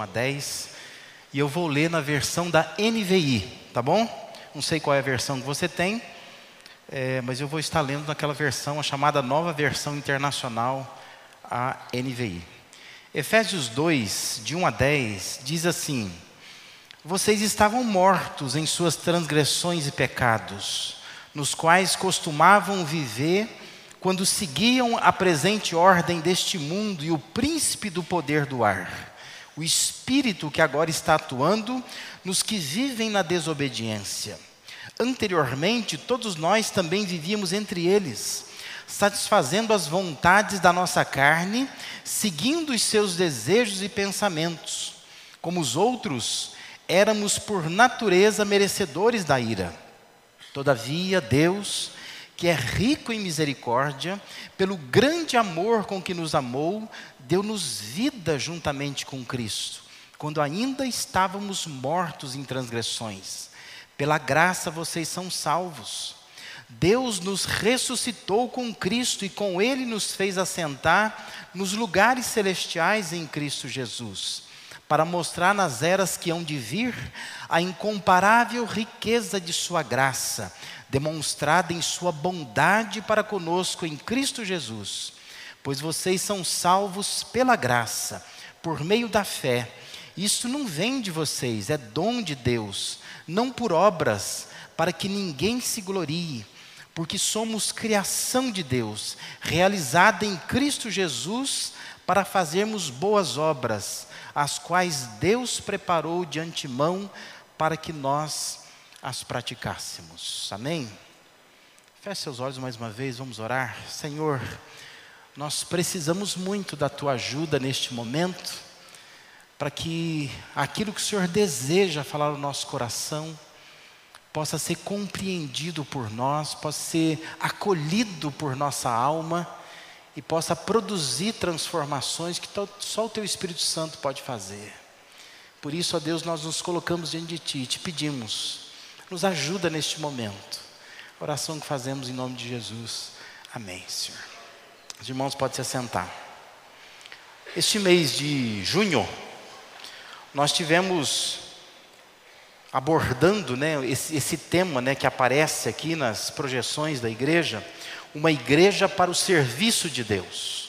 Efésios 2, de 1 a 10, e eu vou ler na versão da NVI, tá bom? Não sei qual é a versão que você tem, é, mas eu vou estar lendo naquela versão, a chamada nova versão internacional, a NVI. Efésios 2, de 1 a 10, diz assim: Vocês estavam mortos em suas transgressões e pecados, nos quais costumavam viver quando seguiam a presente ordem deste mundo e o príncipe do poder do ar, o espírito que agora está atuando nos que vivem na desobediência. Anteriormente, todos nós também vivíamos entre eles, satisfazendo as vontades da nossa carne, seguindo os seus desejos e pensamentos. Como os outros, éramos por natureza merecedores da ira. Todavia, Deus, que é rico em misericórdia, pelo grande amor com que nos amou, deu-nos vida juntamente com Cristo, quando ainda estávamos mortos em transgressões. Pela graça vocês são salvos. Deus nos ressuscitou com Cristo e com Ele nos fez assentar nos lugares celestiais em Cristo Jesus, para mostrar nas eras que hão de vir a incomparável riqueza de Sua graça demonstrada em Sua bondade para conosco em Cristo Jesus. Pois vocês são salvos pela graça, por meio da fé. Isso não vem de vocês, é dom de Deus, não por obras, para que ninguém se glorie, porque somos criação de Deus, realizada em Cristo Jesus para fazermos boas obras, as quais Deus preparou de antemão para que nós as praticássemos. Amém? Feche seus olhos mais uma vez, vamos orar. Senhor, nós precisamos muito da tua ajuda neste momento, para que aquilo que o Senhor deseja falar no nosso coração possa ser compreendido por nós, possa ser acolhido por nossa alma e possa produzir transformações que só o teu Espírito Santo pode fazer. Por isso, ó Deus, nós nos colocamos diante de ti te pedimos nos ajuda neste momento. Oração que fazemos em nome de Jesus. Amém, Senhor. Os irmãos podem se assentar. Este mês de junho, nós tivemos abordando né, esse, esse tema né, que aparece aqui nas projeções da igreja, uma igreja para o serviço de Deus.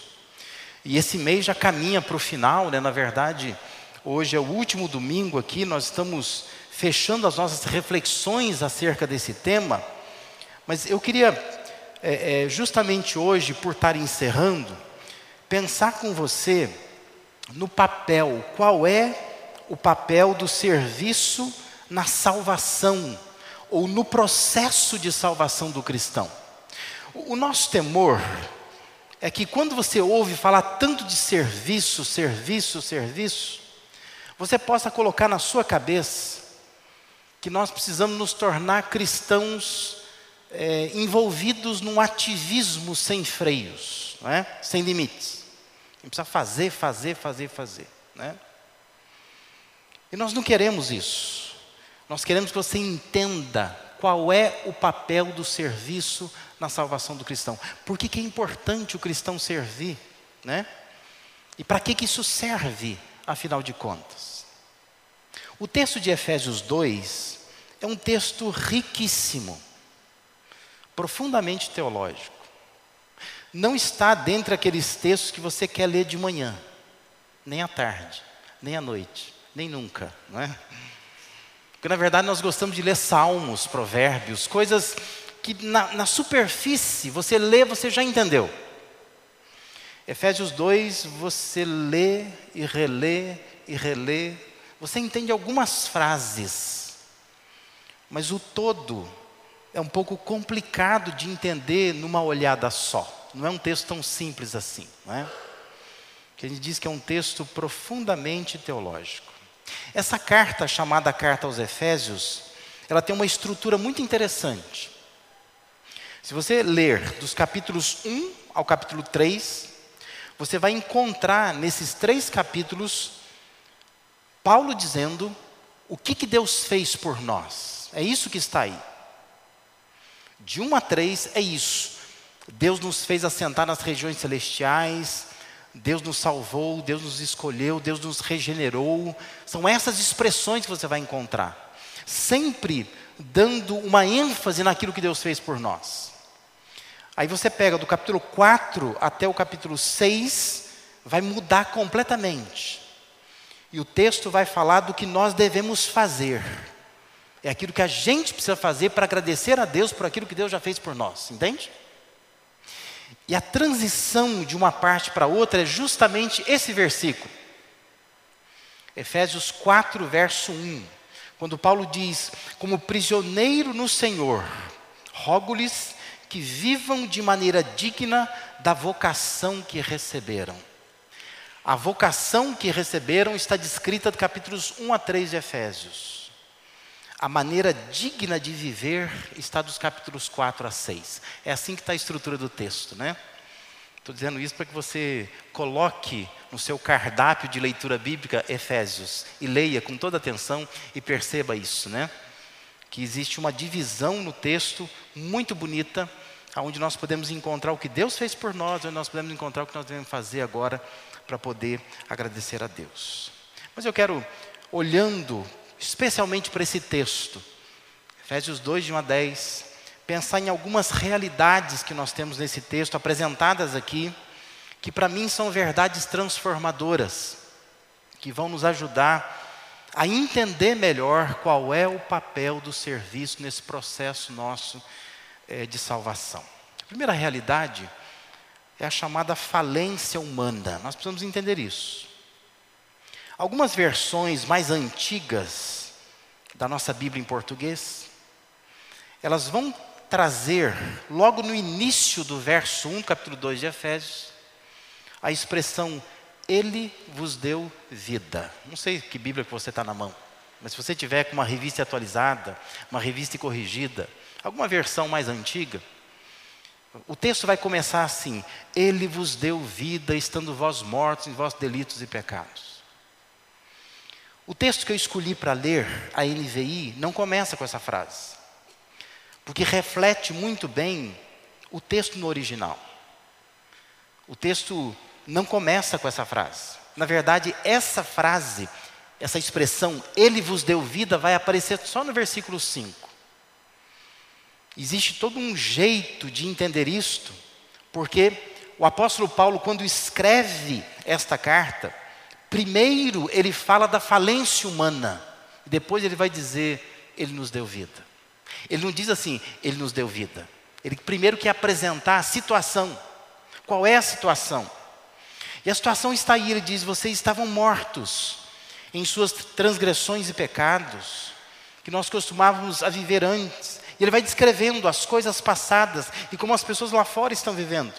E esse mês já caminha para o final, né, na verdade, hoje é o último domingo aqui, nós estamos fechando as nossas reflexões acerca desse tema, mas eu queria, é, é, justamente hoje, por estar encerrando, pensar com você no papel, qual é o papel do serviço na salvação, ou no processo de salvação do cristão. O nosso temor é que quando você ouve falar tanto de serviço, serviço, serviço, você possa colocar na sua cabeça que nós precisamos nos tornar cristãos é, envolvidos num ativismo sem freios, é? sem limites. A gente precisa fazer, fazer, fazer, fazer. Né? E nós não queremos isso. Nós queremos que você entenda qual é o papel do serviço na salvação do cristão. Por que, que é importante o cristão servir? Né? E para que, que isso serve, afinal de contas? O texto de Efésios 2 é um texto riquíssimo, profundamente teológico. Não está dentre aqueles textos que você quer ler de manhã, nem à tarde, nem à noite, nem nunca, não é? Porque na verdade nós gostamos de ler salmos, provérbios, coisas que na, na superfície você lê, você já entendeu. Efésios 2, você lê e relê e relê você entende algumas frases, mas o todo é um pouco complicado de entender numa olhada só. Não é um texto tão simples assim, não é? Que a gente diz que é um texto profundamente teológico. Essa carta, chamada Carta aos Efésios, ela tem uma estrutura muito interessante. Se você ler dos capítulos 1 ao capítulo 3, você vai encontrar nesses três capítulos Paulo dizendo o que, que Deus fez por nós. É isso que está aí. De 1 a 3 é isso. Deus nos fez assentar nas regiões celestiais, Deus nos salvou, Deus nos escolheu, Deus nos regenerou. São essas expressões que você vai encontrar. Sempre dando uma ênfase naquilo que Deus fez por nós. Aí você pega do capítulo 4 até o capítulo 6, vai mudar completamente. E o texto vai falar do que nós devemos fazer. É aquilo que a gente precisa fazer para agradecer a Deus por aquilo que Deus já fez por nós, entende? E a transição de uma parte para outra é justamente esse versículo. Efésios 4, verso 1. Quando Paulo diz: Como prisioneiro no Senhor, rogo-lhes que vivam de maneira digna da vocação que receberam. A vocação que receberam está descrita no capítulos 1 a 3 de Efésios. A maneira digna de viver está dos capítulos 4 a 6. É assim que está a estrutura do texto, né? Estou dizendo isso para que você coloque no seu cardápio de leitura bíblica Efésios e leia com toda atenção e perceba isso, né? Que existe uma divisão no texto muito bonita, onde nós podemos encontrar o que Deus fez por nós, onde nós podemos encontrar o que nós devemos fazer agora para poder agradecer a Deus. Mas eu quero, olhando especialmente para esse texto, Efésios 2, de 1 a 10, pensar em algumas realidades que nós temos nesse texto apresentadas aqui, que para mim são verdades transformadoras, que vão nos ajudar a entender melhor qual é o papel do serviço nesse processo nosso é, de salvação. A primeira realidade é a chamada falência humana. Nós precisamos entender isso. Algumas versões mais antigas da nossa Bíblia em português, elas vão trazer, logo no início do verso 1, capítulo 2 de Efésios, a expressão Ele vos deu vida. Não sei que Bíblia que você está na mão, mas se você tiver com uma revista atualizada, uma revista corrigida, alguma versão mais antiga, o texto vai começar assim: Ele vos deu vida, estando vós mortos em vossos delitos e pecados. O texto que eu escolhi para ler, a NVI, não começa com essa frase porque reflete muito bem o texto no original. O texto não começa com essa frase. Na verdade, essa frase, essa expressão, Ele vos deu vida, vai aparecer só no versículo 5. Existe todo um jeito de entender isto, porque o apóstolo Paulo, quando escreve esta carta, primeiro ele fala da falência humana, depois ele vai dizer: Ele nos deu vida. Ele não diz assim, ele nos deu vida. Ele primeiro quer apresentar a situação. Qual é a situação? E a situação está aí, ele diz: vocês estavam mortos em suas transgressões e pecados, que nós costumávamos a viver antes. E ele vai descrevendo as coisas passadas e como as pessoas lá fora estão vivendo.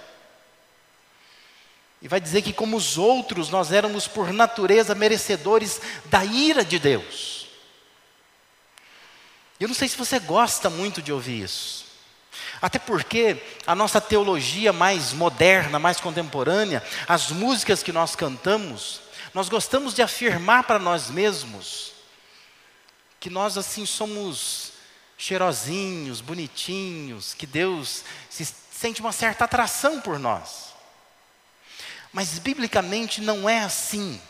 E vai dizer que, como os outros, nós éramos por natureza merecedores da ira de Deus. Eu não sei se você gosta muito de ouvir isso. Até porque a nossa teologia mais moderna, mais contemporânea, as músicas que nós cantamos, nós gostamos de afirmar para nós mesmos que nós assim somos cheirosinhos, bonitinhos, que Deus se sente uma certa atração por nós. Mas biblicamente não é assim.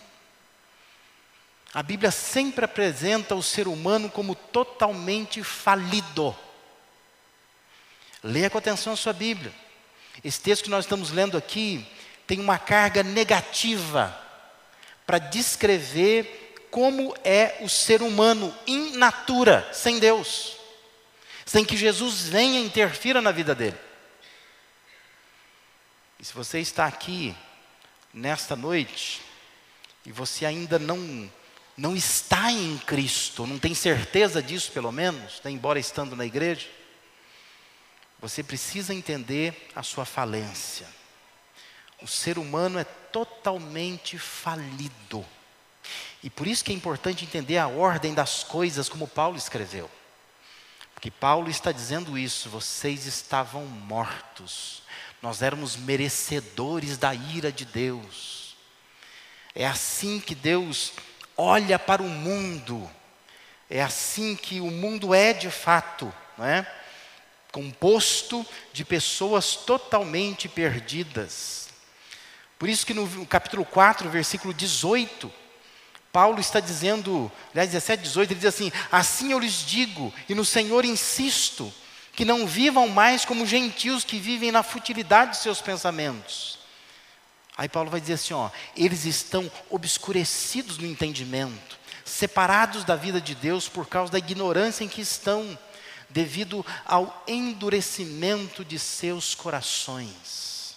A Bíblia sempre apresenta o ser humano como totalmente falido. Leia com atenção a sua Bíblia. Esse texto que nós estamos lendo aqui tem uma carga negativa para descrever como é o ser humano in natura, sem Deus, sem que Jesus venha e interfira na vida dele. E se você está aqui nesta noite e você ainda não não está em Cristo, não tem certeza disso, pelo menos, né, embora estando na igreja, você precisa entender a sua falência. O ser humano é totalmente falido. E por isso que é importante entender a ordem das coisas, como Paulo escreveu. Porque Paulo está dizendo isso: vocês estavam mortos, nós éramos merecedores da ira de Deus. É assim que Deus olha para o mundo. É assim que o mundo é de fato, não é? Composto de pessoas totalmente perdidas. Por isso que no capítulo 4, versículo 18, Paulo está dizendo, aliás, 17, 18, ele diz assim: Assim eu lhes digo, e no Senhor insisto, que não vivam mais como gentios que vivem na futilidade de seus pensamentos. Aí Paulo vai dizer assim: ó, eles estão obscurecidos no entendimento, separados da vida de Deus por causa da ignorância em que estão, devido ao endurecimento de seus corações.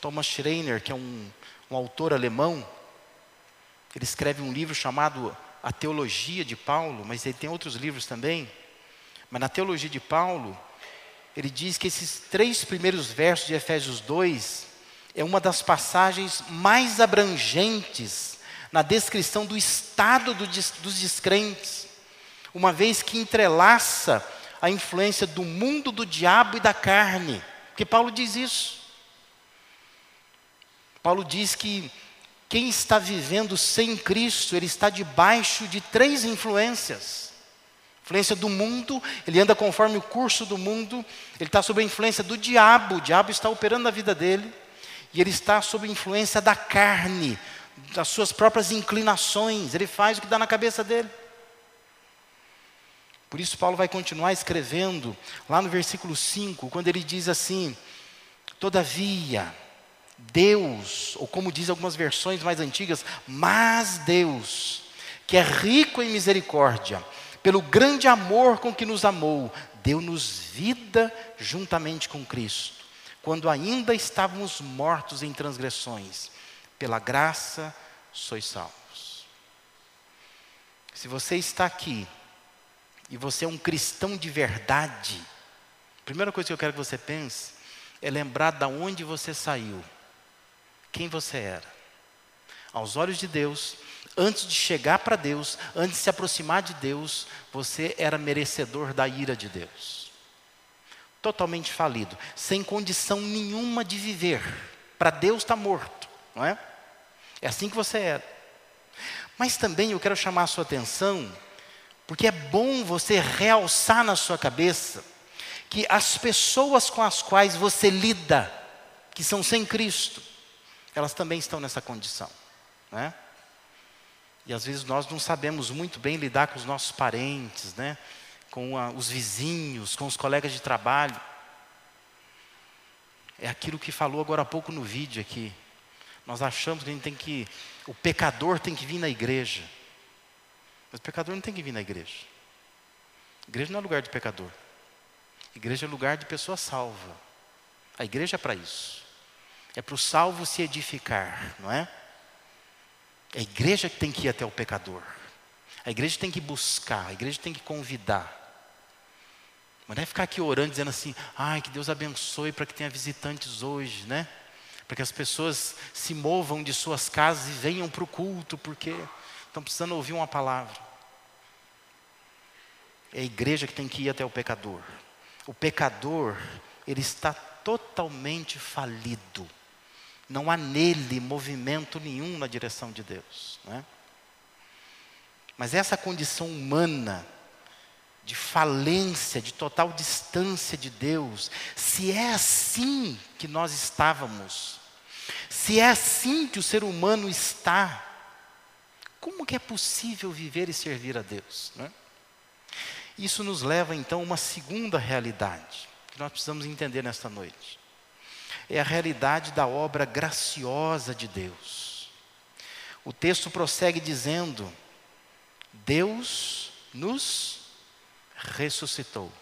Thomas Schreiner, que é um, um autor alemão, ele escreve um livro chamado A Teologia de Paulo, mas ele tem outros livros também. Mas na teologia de Paulo, ele diz que esses três primeiros versos de Efésios 2 é uma das passagens mais abrangentes na descrição do estado do, dos descrentes, uma vez que entrelaça a influência do mundo, do diabo e da carne, porque Paulo diz isso. Paulo diz que quem está vivendo sem Cristo, ele está debaixo de três influências influência do mundo, ele anda conforme o curso do mundo, ele está sob a influência do diabo, o diabo está operando na vida dele, e ele está sob a influência da carne, das suas próprias inclinações, ele faz o que dá na cabeça dele. Por isso, Paulo vai continuar escrevendo, lá no versículo 5, quando ele diz assim: Todavia, Deus, ou como diz algumas versões mais antigas, mas Deus, que é rico em misericórdia, pelo grande amor com que nos amou, deu-nos vida juntamente com Cristo, quando ainda estávamos mortos em transgressões, pela graça sois salvos. Se você está aqui e você é um cristão de verdade, a primeira coisa que eu quero que você pense é lembrar de onde você saiu, quem você era. Aos olhos de Deus, antes de chegar para Deus, antes de se aproximar de Deus, você era merecedor da ira de Deus. Totalmente falido, sem condição nenhuma de viver. Para Deus está morto, não é? É assim que você era. Mas também eu quero chamar a sua atenção, porque é bom você realçar na sua cabeça que as pessoas com as quais você lida, que são sem Cristo, elas também estão nessa condição, não é? E às vezes nós não sabemos muito bem lidar com os nossos parentes, né? com a, os vizinhos, com os colegas de trabalho. É aquilo que falou agora há pouco no vídeo aqui. Nós achamos que a gente tem que. O pecador tem que vir na igreja. Mas o pecador não tem que vir na igreja. Igreja não é lugar de pecador. Igreja é lugar de pessoa salva. A igreja é para isso. É para o salvo se edificar, não é? É a igreja que tem que ir até o pecador. A igreja tem que buscar, a igreja tem que convidar. Mas não é ficar aqui orando, dizendo assim, ai, que Deus abençoe para que tenha visitantes hoje, né? Para que as pessoas se movam de suas casas e venham para o culto, porque estão precisando ouvir uma palavra. É a igreja que tem que ir até o pecador. O pecador, ele está totalmente falido. Não há nele movimento nenhum na direção de Deus. Né? Mas essa condição humana, de falência, de total distância de Deus, se é assim que nós estávamos, se é assim que o ser humano está, como que é possível viver e servir a Deus? Né? Isso nos leva então a uma segunda realidade que nós precisamos entender nesta noite é a realidade da obra graciosa de Deus. O texto prossegue dizendo: Deus nos ressuscitou.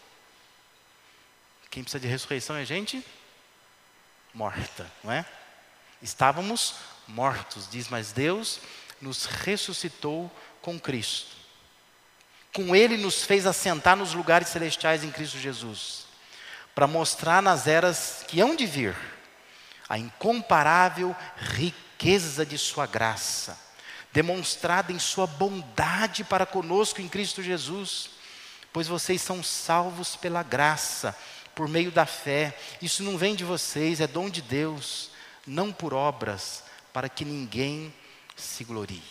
Quem precisa de ressurreição é gente morta, não é? Estávamos mortos, diz, mas Deus nos ressuscitou com Cristo. Com Ele nos fez assentar nos lugares celestiais em Cristo Jesus, para mostrar nas eras que hão de vir a incomparável riqueza de Sua graça, demonstrada em Sua bondade para conosco em Cristo Jesus, pois vocês são salvos pela graça, por meio da fé. Isso não vem de vocês, é dom de Deus, não por obras, para que ninguém se glorie.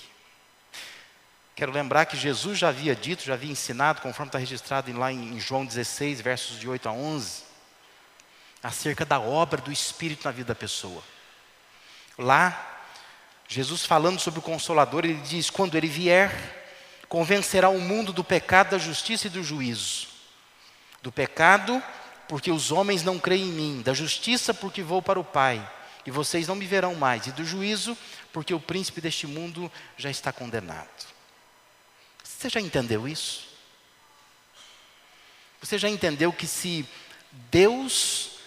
Quero lembrar que Jesus já havia dito, já havia ensinado, conforme está registrado lá em João 16, versos de 8 a 11, acerca da obra do Espírito na vida da pessoa. Lá, Jesus falando sobre o Consolador, ele diz: quando ele vier, convencerá o mundo do pecado, da justiça e do juízo. Do pecado, porque os homens não creem em mim, da justiça, porque vou para o Pai, e vocês não me verão mais, e do juízo, porque o príncipe deste mundo já está condenado. Você já entendeu isso? Você já entendeu que se Deus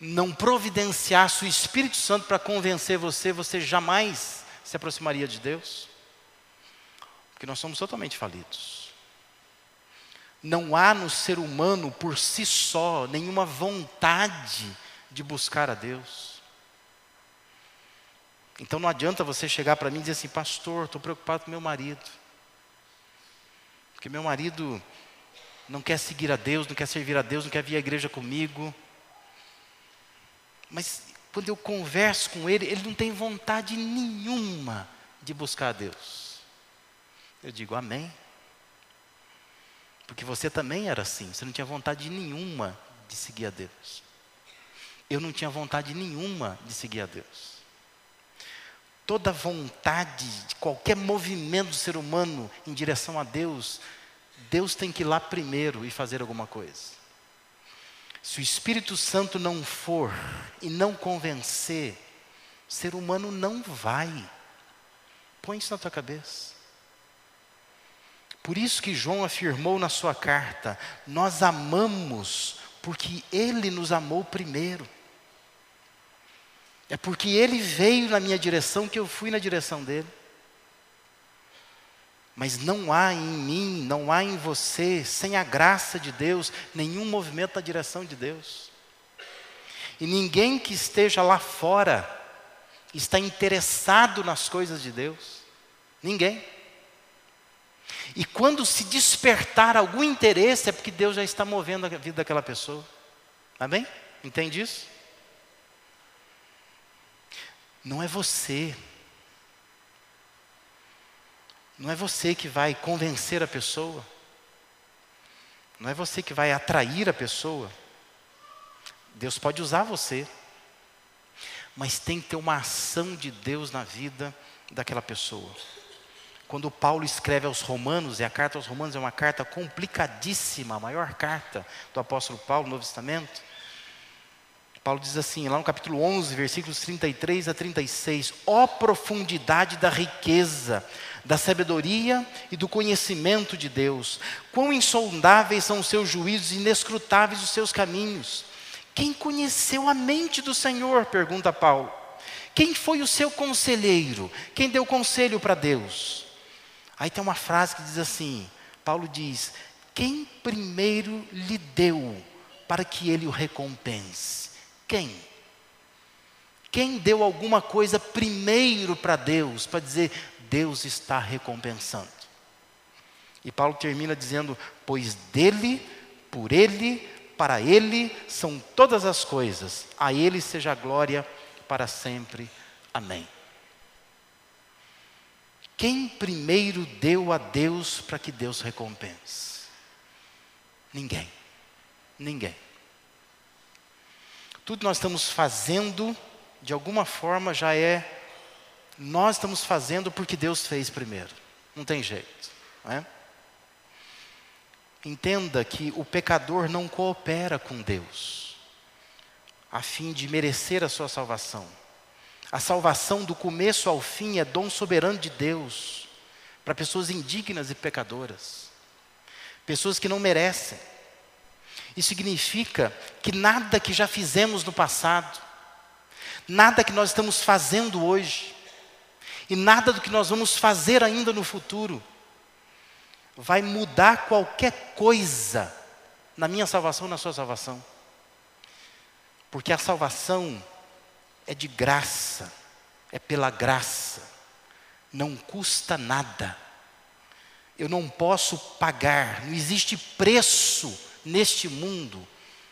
não providenciasse o Espírito Santo para convencer você, você jamais se aproximaria de Deus? Porque nós somos totalmente falidos. Não há no ser humano por si só nenhuma vontade de buscar a Deus. Então não adianta você chegar para mim e dizer assim, pastor, estou preocupado com meu marido. Porque meu marido não quer seguir a Deus, não quer servir a Deus, não quer vir à igreja comigo. Mas quando eu converso com ele, ele não tem vontade nenhuma de buscar a Deus. Eu digo amém. Porque você também era assim, você não tinha vontade nenhuma de seguir a Deus. Eu não tinha vontade nenhuma de seguir a Deus. Toda vontade de qualquer movimento do ser humano em direção a Deus Deus tem que ir lá primeiro e fazer alguma coisa. Se o Espírito Santo não for e não convencer, o ser humano não vai. Põe isso na tua cabeça. Por isso que João afirmou na sua carta: Nós amamos porque Ele nos amou primeiro. É porque Ele veio na minha direção que eu fui na direção dele. Mas não há em mim, não há em você, sem a graça de Deus, nenhum movimento na direção de Deus. E ninguém que esteja lá fora está interessado nas coisas de Deus. Ninguém. E quando se despertar algum interesse, é porque Deus já está movendo a vida daquela pessoa. Amém? Entende isso? Não é você, não é você que vai convencer a pessoa. Não é você que vai atrair a pessoa. Deus pode usar você. Mas tem que ter uma ação de Deus na vida daquela pessoa. Quando Paulo escreve aos Romanos, e a carta aos Romanos é uma carta complicadíssima, a maior carta do apóstolo Paulo no Novo Testamento. Paulo diz assim, lá no capítulo 11, versículos 33 a 36: Ó profundidade da riqueza, da sabedoria e do conhecimento de Deus. Quão insondáveis são os seus juízos, inescrutáveis os seus caminhos. Quem conheceu a mente do Senhor? pergunta Paulo. Quem foi o seu conselheiro? Quem deu conselho para Deus? Aí tem uma frase que diz assim: Paulo diz: Quem primeiro lhe deu para que ele o recompense? Quem? Quem deu alguma coisa primeiro para Deus, para dizer, Deus está recompensando. E Paulo termina dizendo: Pois dele, por ele, para ele são todas as coisas, a ele seja a glória para sempre. Amém. Quem primeiro deu a Deus para que Deus recompense? Ninguém. Ninguém. Tudo nós estamos fazendo, de alguma forma, já é nós estamos fazendo porque Deus fez primeiro. Não tem jeito. Não é? Entenda que o pecador não coopera com Deus, a fim de merecer a sua salvação. A salvação do começo ao fim é dom soberano de Deus para pessoas indignas e pecadoras, pessoas que não merecem. Isso significa que nada que já fizemos no passado, nada que nós estamos fazendo hoje, e nada do que nós vamos fazer ainda no futuro vai mudar qualquer coisa na minha salvação, na sua salvação. Porque a salvação é de graça, é pela graça, não custa nada. Eu não posso pagar, não existe preço neste mundo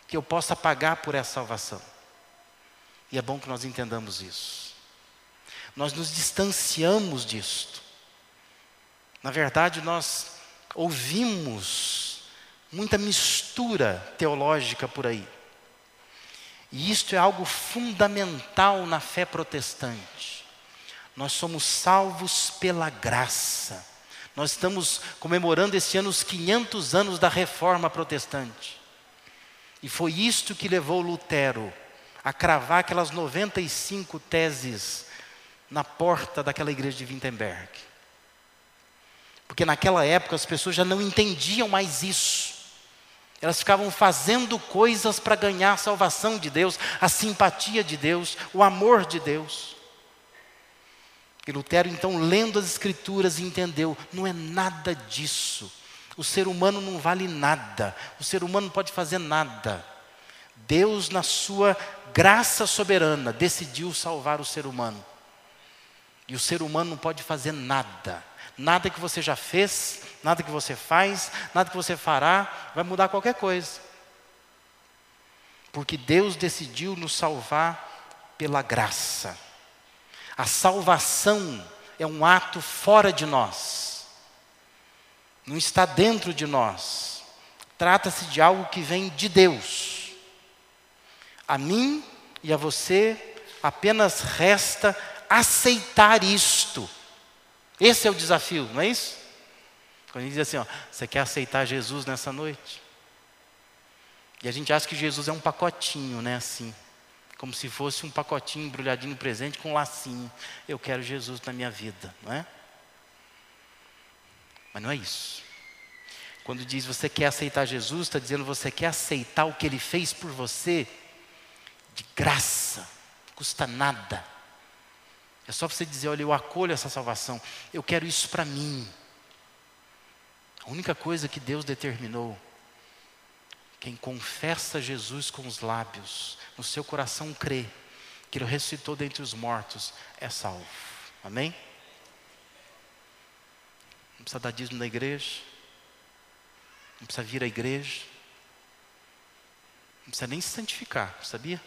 que eu possa pagar por essa salvação. E é bom que nós entendamos isso nós nos distanciamos disto. Na verdade, nós ouvimos muita mistura teológica por aí. E isto é algo fundamental na fé protestante. Nós somos salvos pela graça. Nós estamos comemorando esse ano os 500 anos da reforma protestante. E foi isto que levou Lutero a cravar aquelas 95 teses na porta daquela igreja de Wittenberg. Porque naquela época as pessoas já não entendiam mais isso. Elas ficavam fazendo coisas para ganhar a salvação de Deus, a simpatia de Deus, o amor de Deus. E Lutero, então, lendo as Escrituras, entendeu: não é nada disso. O ser humano não vale nada, o ser humano não pode fazer nada. Deus, na sua graça soberana, decidiu salvar o ser humano. E o ser humano não pode fazer nada. Nada que você já fez, nada que você faz, nada que você fará, vai mudar qualquer coisa. Porque Deus decidiu nos salvar pela graça. A salvação é um ato fora de nós, não está dentro de nós. Trata-se de algo que vem de Deus. A mim e a você apenas resta aceitar isto. Esse é o desafio, não é isso? Quando gente diz assim, ó, você quer aceitar Jesus nessa noite? E a gente acha que Jesus é um pacotinho, né, assim. Como se fosse um pacotinho embrulhadinho presente com um lacinho. Eu quero Jesus na minha vida, não é? Mas não é isso. Quando diz você quer aceitar Jesus, está dizendo você quer aceitar o que ele fez por você de graça, custa nada. É só você dizer: olha, eu acolho essa salvação, eu quero isso para mim. A única coisa que Deus determinou, quem confessa Jesus com os lábios, no seu coração crê que Ele ressuscitou dentre os mortos, é salvo. Amém? Não precisa dar dízimo na igreja, não precisa vir à igreja, não precisa nem se santificar, sabia?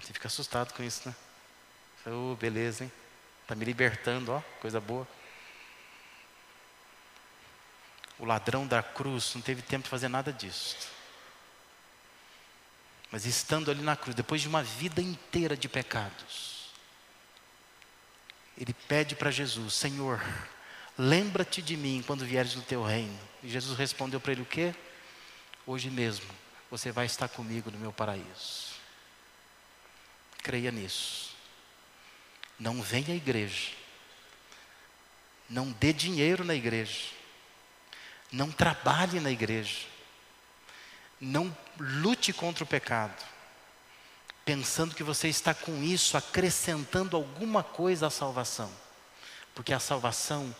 Você fica assustado com isso, né? Oh, beleza, hein? Está me libertando, ó, coisa boa. O ladrão da cruz não teve tempo de fazer nada disso. Mas estando ali na cruz, depois de uma vida inteira de pecados, ele pede para Jesus: Senhor, lembra-te de mim quando vieres no teu reino. E Jesus respondeu para ele: O quê? Hoje mesmo você vai estar comigo no meu paraíso. Creia nisso. Não venha à igreja. Não dê dinheiro na igreja. Não trabalhe na igreja. Não lute contra o pecado. Pensando que você está com isso acrescentando alguma coisa à salvação. Porque a salvação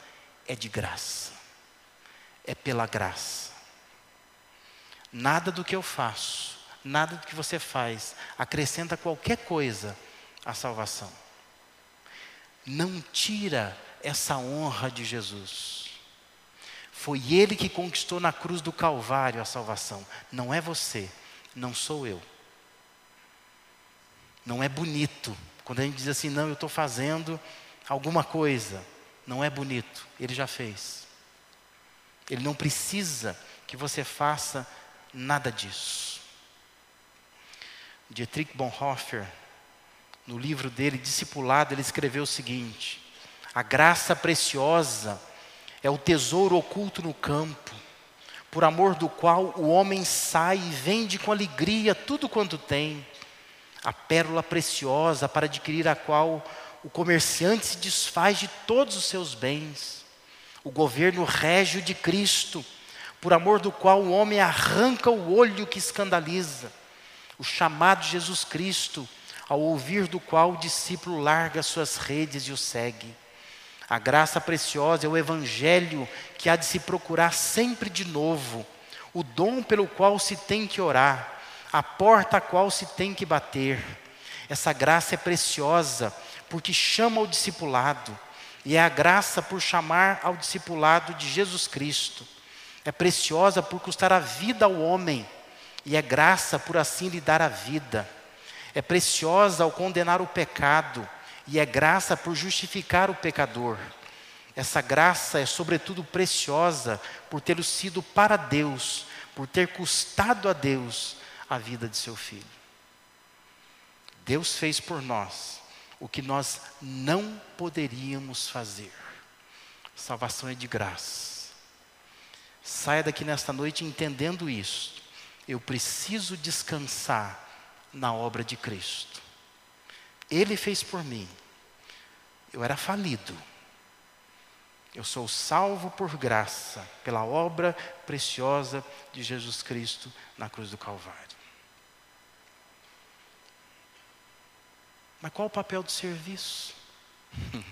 é de graça. É pela graça. Nada do que eu faço nada do que você faz acrescenta qualquer coisa à salvação. Não tira essa honra de Jesus. Foi Ele que conquistou na cruz do Calvário a salvação. Não é você, não sou eu. Não é bonito. Quando a gente diz assim, não, eu estou fazendo alguma coisa. Não é bonito. Ele já fez. Ele não precisa que você faça nada disso. Dietrich Bonhoeffer, no livro dele, Discipulado, ele escreveu o seguinte: A graça preciosa é o tesouro oculto no campo, por amor do qual o homem sai e vende com alegria tudo quanto tem, a pérola preciosa para adquirir a qual o comerciante se desfaz de todos os seus bens, o governo régio de Cristo, por amor do qual o homem arranca o olho que escandaliza o chamado Jesus Cristo, ao ouvir do qual o discípulo larga suas redes e o segue. A graça preciosa é o evangelho que há de se procurar sempre de novo, o dom pelo qual se tem que orar, a porta a qual se tem que bater. Essa graça é preciosa porque chama ao discipulado, e é a graça por chamar ao discipulado de Jesus Cristo. É preciosa por custar a vida ao homem e é graça por assim lhe dar a vida. É preciosa ao condenar o pecado, e é graça por justificar o pecador. Essa graça é, sobretudo, preciosa por ter sido para Deus, por ter custado a Deus a vida de seu filho. Deus fez por nós o que nós não poderíamos fazer. Salvação é de graça. Saia daqui nesta noite entendendo isso. Eu preciso descansar na obra de Cristo. Ele fez por mim. Eu era falido. Eu sou salvo por graça, pela obra preciosa de Jesus Cristo na cruz do Calvário. Mas qual o papel do serviço?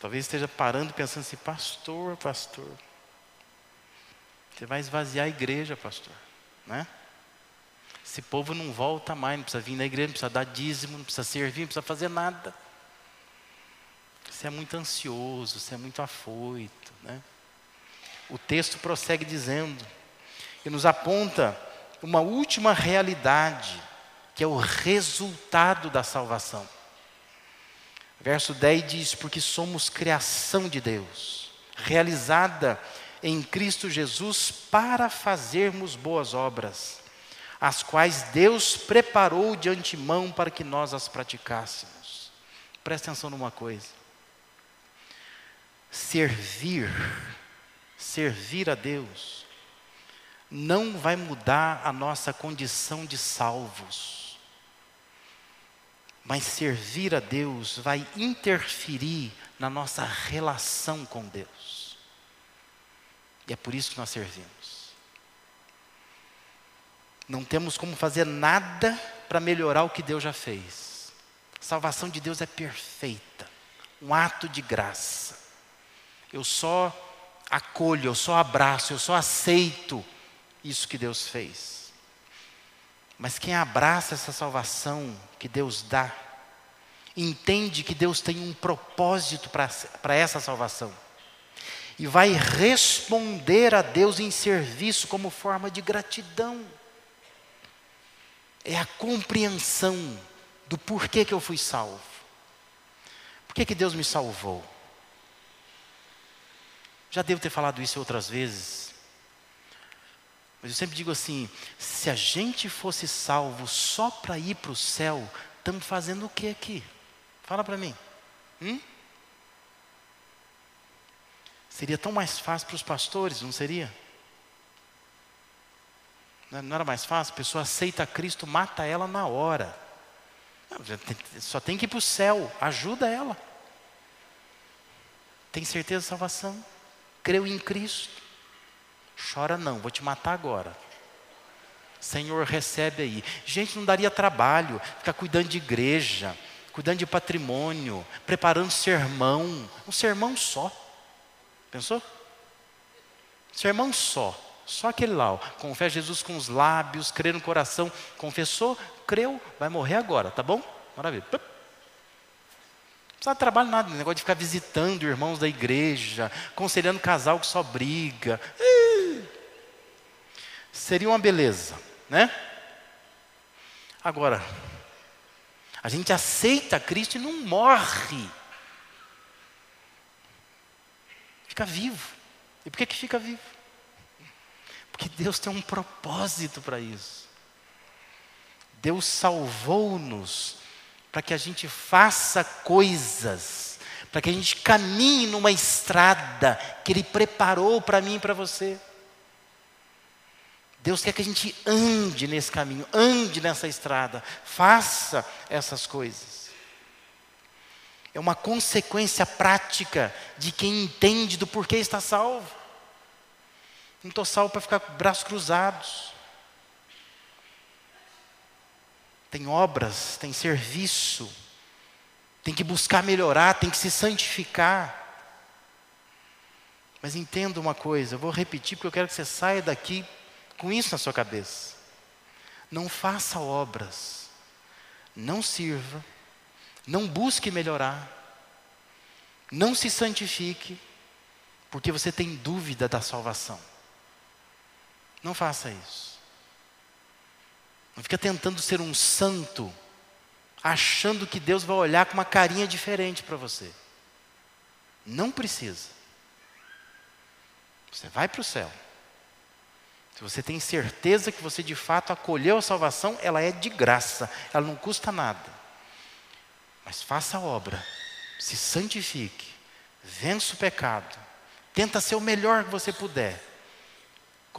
Talvez esteja parando pensando assim, pastor, pastor. Você vai esvaziar a igreja, pastor. Né? Esse povo não volta mais, não precisa vir na igreja, não precisa dar dízimo, não precisa servir, não precisa fazer nada. Você é muito ansioso, você é muito afoito. Né? O texto prossegue dizendo, e nos aponta uma última realidade, que é o resultado da salvação. Verso 10 diz: Porque somos criação de Deus, realizada em Cristo Jesus para fazermos boas obras, as quais Deus preparou de antemão para que nós as praticássemos. Presta atenção numa coisa. Servir, servir a Deus, não vai mudar a nossa condição de salvos mas servir a Deus vai interferir na nossa relação com Deus. E é por isso que nós servimos. Não temos como fazer nada para melhorar o que Deus já fez. A salvação de Deus é perfeita, um ato de graça. Eu só acolho, eu só abraço, eu só aceito isso que Deus fez. Mas quem abraça essa salvação que Deus dá, entende que Deus tem um propósito para essa salvação. E vai responder a Deus em serviço como forma de gratidão. É a compreensão do porquê que eu fui salvo. Por que, Deus me salvou? Já devo ter falado isso outras vezes. Mas eu sempre digo assim: se a gente fosse salvo só para ir para o céu, estamos fazendo o que aqui? Fala para mim. Hum? Seria tão mais fácil para os pastores, não seria? Não era mais fácil? A pessoa aceita Cristo, mata ela na hora. Só tem que ir para o céu, ajuda ela. Tem certeza da salvação? Creu em Cristo. Chora não, vou te matar agora. Senhor, recebe aí. Gente, não daria trabalho ficar cuidando de igreja, cuidando de patrimônio, preparando sermão. Um sermão só. Pensou? Sermão só. Só aquele lá. Ó. Confessa Jesus com os lábios, crê no coração. Confessou, creu, vai morrer agora, tá bom? Maravilha. Não precisa de trabalho nada, negócio de ficar visitando irmãos da igreja, aconselhando casal que só briga. Seria uma beleza, né? Agora, a gente aceita Cristo e não morre. Fica vivo. E por que, que fica vivo? Porque Deus tem um propósito para isso. Deus salvou-nos para que a gente faça coisas, para que a gente caminhe numa estrada que Ele preparou para mim e para você. Deus quer que a gente ande nesse caminho, ande nessa estrada, faça essas coisas. É uma consequência prática de quem entende do porquê está salvo. Não estou salvo para ficar com braços cruzados. Tem obras, tem serviço, tem que buscar melhorar, tem que se santificar. Mas entenda uma coisa, eu vou repetir porque eu quero que você saia daqui com isso na sua cabeça. Não faça obras, não sirva, não busque melhorar, não se santifique, porque você tem dúvida da salvação. Não faça isso. Não fica tentando ser um santo, achando que Deus vai olhar com uma carinha diferente para você. Não precisa. Você vai para o céu. Se você tem certeza que você de fato acolheu a salvação, ela é de graça, ela não custa nada. Mas faça a obra, se santifique, vença o pecado, tenta ser o melhor que você puder,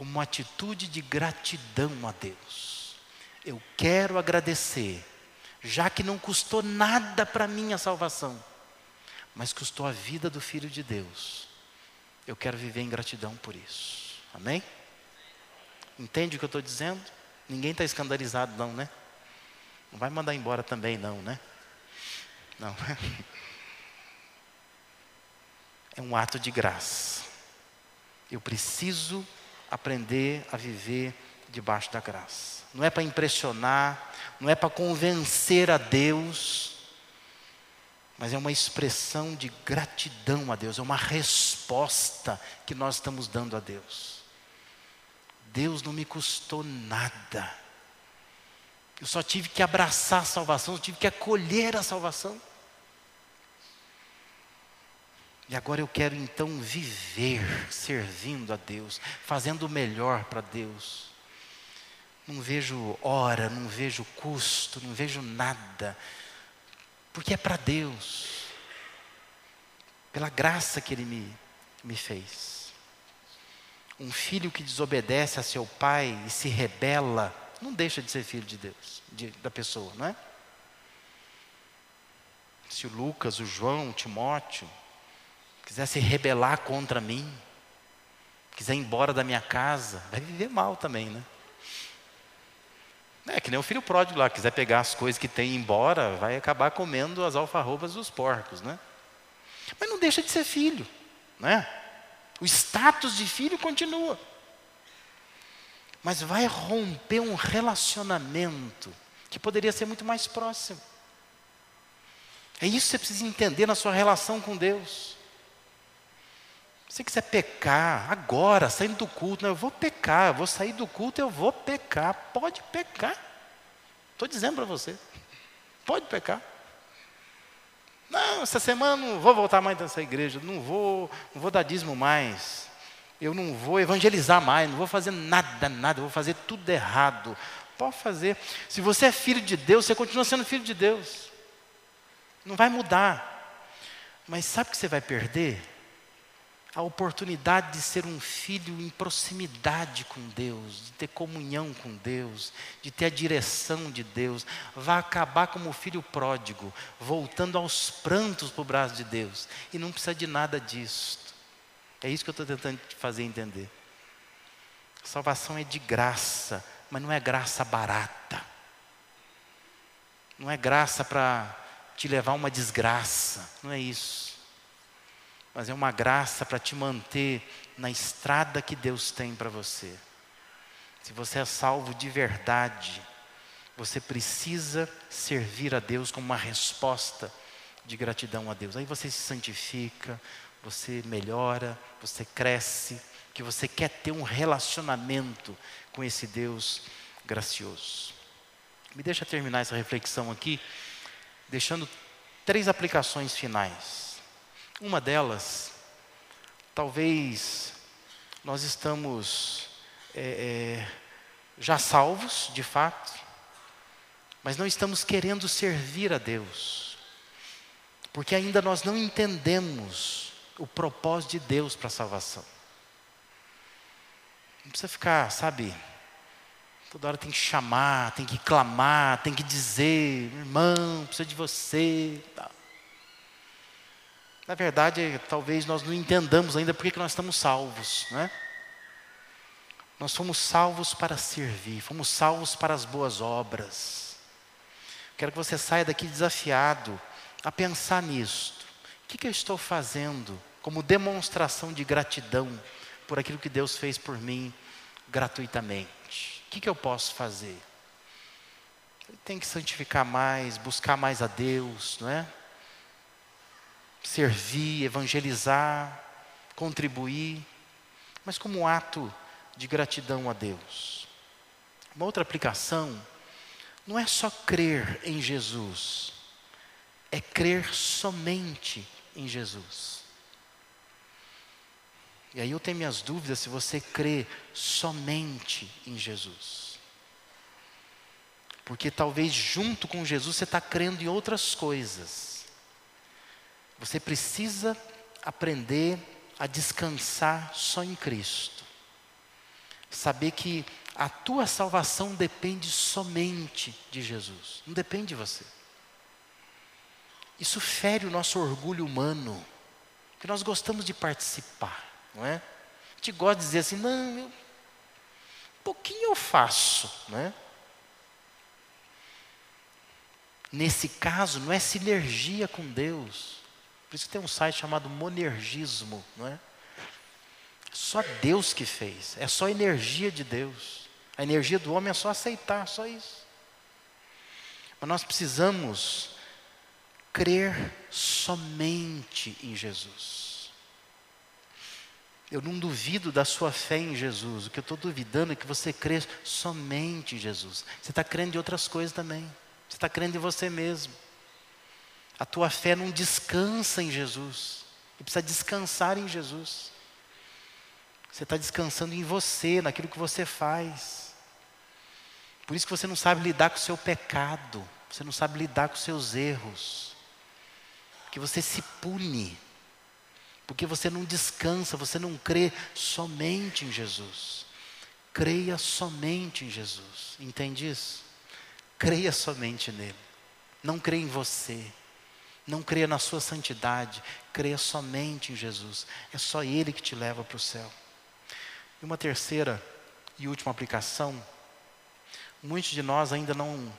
como uma atitude de gratidão a Deus. Eu quero agradecer, já que não custou nada para mim a salvação, mas custou a vida do Filho de Deus. Eu quero viver em gratidão por isso. Amém? Entende o que eu estou dizendo? Ninguém está escandalizado, não, né? Não vai mandar embora também, não, né? Não. É um ato de graça. Eu preciso aprender a viver debaixo da graça. Não é para impressionar, não é para convencer a Deus, mas é uma expressão de gratidão a Deus, é uma resposta que nós estamos dando a Deus. Deus não me custou nada. Eu só tive que abraçar a salvação, eu tive que acolher a salvação. E agora eu quero então viver servindo a Deus, fazendo o melhor para Deus. Não vejo hora, não vejo custo, não vejo nada, porque é para Deus, pela graça que Ele me, me fez. Um filho que desobedece a seu pai e se rebela, não deixa de ser filho de Deus, de, da pessoa, não é? Se o Lucas, o João, o Timóteo, quiser se rebelar contra mim, quiser ir embora da minha casa, vai viver mal também, né? É que nem o filho pródigo lá, quiser pegar as coisas que tem e ir embora, vai acabar comendo as alfarrobas dos porcos, né? Mas não deixa de ser filho, né? O status de filho continua mas vai romper um relacionamento que poderia ser muito mais próximo. É isso que você precisa entender na sua relação com Deus. Se você quiser pecar agora, saindo do culto, não, eu vou pecar, eu vou sair do culto, eu vou pecar. Pode pecar. Estou dizendo para você. Pode pecar. Não, essa semana não vou voltar mais nessa igreja, não vou, não vou dar dízimo mais eu não vou evangelizar mais, não vou fazer nada, nada, vou fazer tudo errado. Pode fazer. Se você é filho de Deus, você continua sendo filho de Deus. Não vai mudar. Mas sabe o que você vai perder? A oportunidade de ser um filho em proximidade com Deus, de ter comunhão com Deus, de ter a direção de Deus. Vai acabar como filho pródigo, voltando aos prantos para o braço de Deus. E não precisa de nada disso. É isso que eu estou tentando te fazer entender. Salvação é de graça, mas não é graça barata. Não é graça para te levar a uma desgraça, não é isso. Mas é uma graça para te manter na estrada que Deus tem para você. Se você é salvo de verdade, você precisa servir a Deus como uma resposta de gratidão a Deus. Aí você se santifica, você melhora, você cresce, que você quer ter um relacionamento com esse Deus gracioso. Me deixa terminar essa reflexão aqui, deixando três aplicações finais. Uma delas, talvez nós estamos é, é, já salvos, de fato, mas não estamos querendo servir a Deus, porque ainda nós não entendemos o propósito de Deus para a salvação. Não precisa ficar, sabe, toda hora tem que chamar, tem que clamar, tem que dizer, irmão, precisa de você. Na verdade, talvez nós não entendamos ainda por que nós estamos salvos, né? Nós fomos salvos para servir, fomos salvos para as boas obras. Quero que você saia daqui desafiado a pensar nisso. O que, que eu estou fazendo como demonstração de gratidão por aquilo que Deus fez por mim gratuitamente. O que, que eu posso fazer? Tem que santificar mais, buscar mais a Deus, não é? Servir, evangelizar, contribuir, mas como um ato de gratidão a Deus. Uma outra aplicação não é só crer em Jesus, é crer somente em Jesus. E aí eu tenho minhas dúvidas se você crê somente em Jesus. Porque talvez junto com Jesus você está crendo em outras coisas. Você precisa aprender a descansar só em Cristo. Saber que a tua salvação depende somente de Jesus, não depende de você. Isso fere o nosso orgulho humano, que nós gostamos de participar, não é? A gente gosta de dizer assim, não, eu, um pouquinho eu faço, não é? Nesse caso, não é sinergia com Deus. Por isso tem um site chamado Monergismo, não é? Só Deus que fez, é só energia de Deus. A energia do homem é só aceitar, só isso. Mas nós precisamos crer somente em Jesus. Eu não duvido da sua fé em Jesus, o que eu estou duvidando é que você crê somente em Jesus. Você está crendo em outras coisas também, você está crendo em você mesmo. A tua fé não descansa em Jesus, e precisa descansar em Jesus. Você está descansando em você, naquilo que você faz. Por isso que você não sabe lidar com o seu pecado, você não sabe lidar com os seus erros. Que você se pune, porque você não descansa, você não crê somente em Jesus. Creia somente em Jesus, entende isso? Creia somente nele, não creia em você, não creia na sua santidade, creia somente em Jesus, é só Ele que te leva para o céu. E uma terceira e última aplicação, muitos de nós ainda não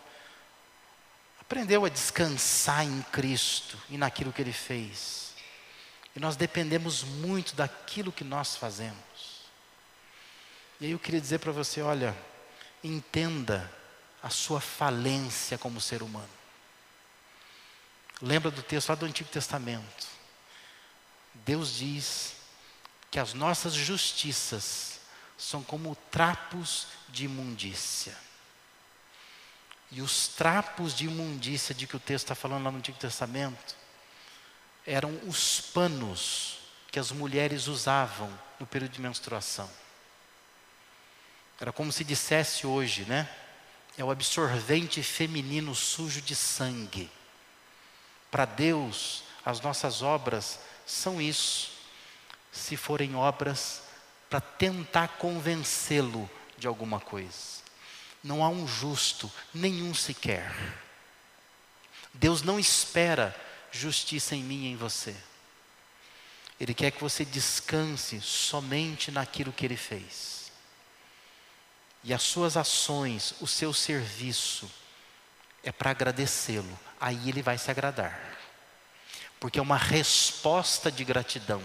aprendeu a descansar em Cristo e naquilo que Ele fez. E nós dependemos muito daquilo que nós fazemos. E aí eu queria dizer para você: olha, entenda a sua falência como ser humano. Lembra do texto lá do Antigo Testamento. Deus diz que as nossas justiças são como trapos de imundícia. E os trapos de imundícia de que o texto está falando lá no Antigo Testamento eram os panos que as mulheres usavam no período de menstruação. Era como se dissesse hoje, né? É o absorvente feminino sujo de sangue. Para Deus, as nossas obras são isso, se forem obras para tentar convencê-lo de alguma coisa. Não há um justo, nenhum sequer. Deus não espera justiça em mim e em você. Ele quer que você descanse somente naquilo que Ele fez. E as suas ações, o seu serviço, é para agradecê-lo. Aí Ele vai se agradar. Porque é uma resposta de gratidão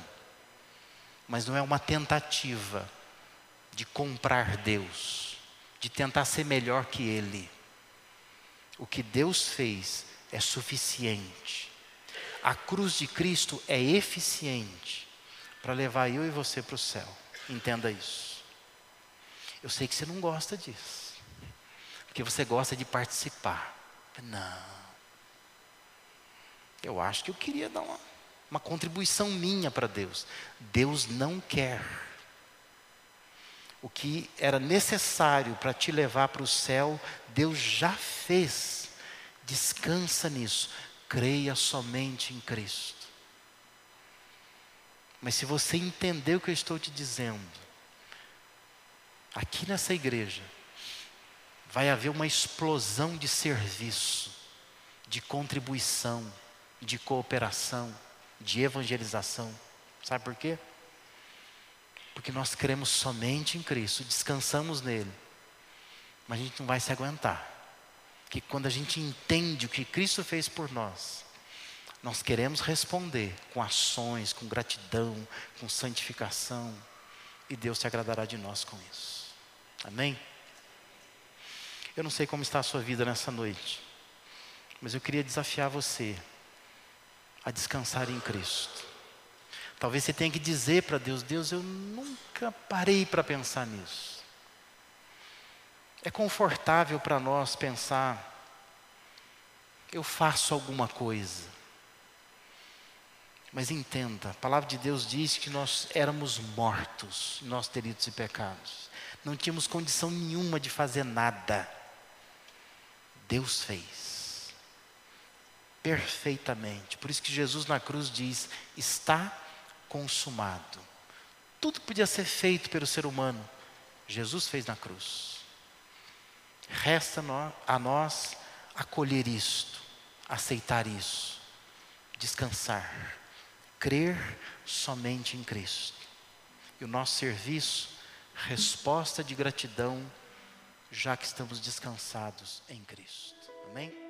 mas não é uma tentativa de comprar Deus, de tentar ser melhor que Ele. O que Deus fez é suficiente. A cruz de Cristo é eficiente para levar eu e você para o céu. Entenda isso. Eu sei que você não gosta disso, porque você gosta de participar. Não. Eu acho que eu queria dar uma uma contribuição minha para Deus. Deus não quer. O que era necessário para te levar para o céu, Deus já fez. Descansa nisso. Creia somente em Cristo. Mas se você entender o que eu estou te dizendo, aqui nessa igreja, vai haver uma explosão de serviço, de contribuição, de cooperação de evangelização. Sabe por quê? Porque nós cremos somente em Cristo, descansamos nele. Mas a gente não vai se aguentar. Que quando a gente entende o que Cristo fez por nós, nós queremos responder com ações, com gratidão, com santificação, e Deus se agradará de nós com isso. Amém? Eu não sei como está a sua vida nessa noite, mas eu queria desafiar você a descansar em Cristo. Talvez você tenha que dizer para Deus: Deus, eu nunca parei para pensar nisso. É confortável para nós pensar, eu faço alguma coisa. Mas entenda, a palavra de Deus diz que nós éramos mortos em nossos delitos e pecados. Não tínhamos condição nenhuma de fazer nada. Deus fez. Perfeitamente. Por isso que Jesus na cruz diz: está consumado. Tudo podia ser feito pelo ser humano, Jesus fez na cruz. Resta a nós acolher isto, aceitar isso, descansar, crer somente em Cristo. E o nosso serviço, resposta de gratidão, já que estamos descansados em Cristo. Amém?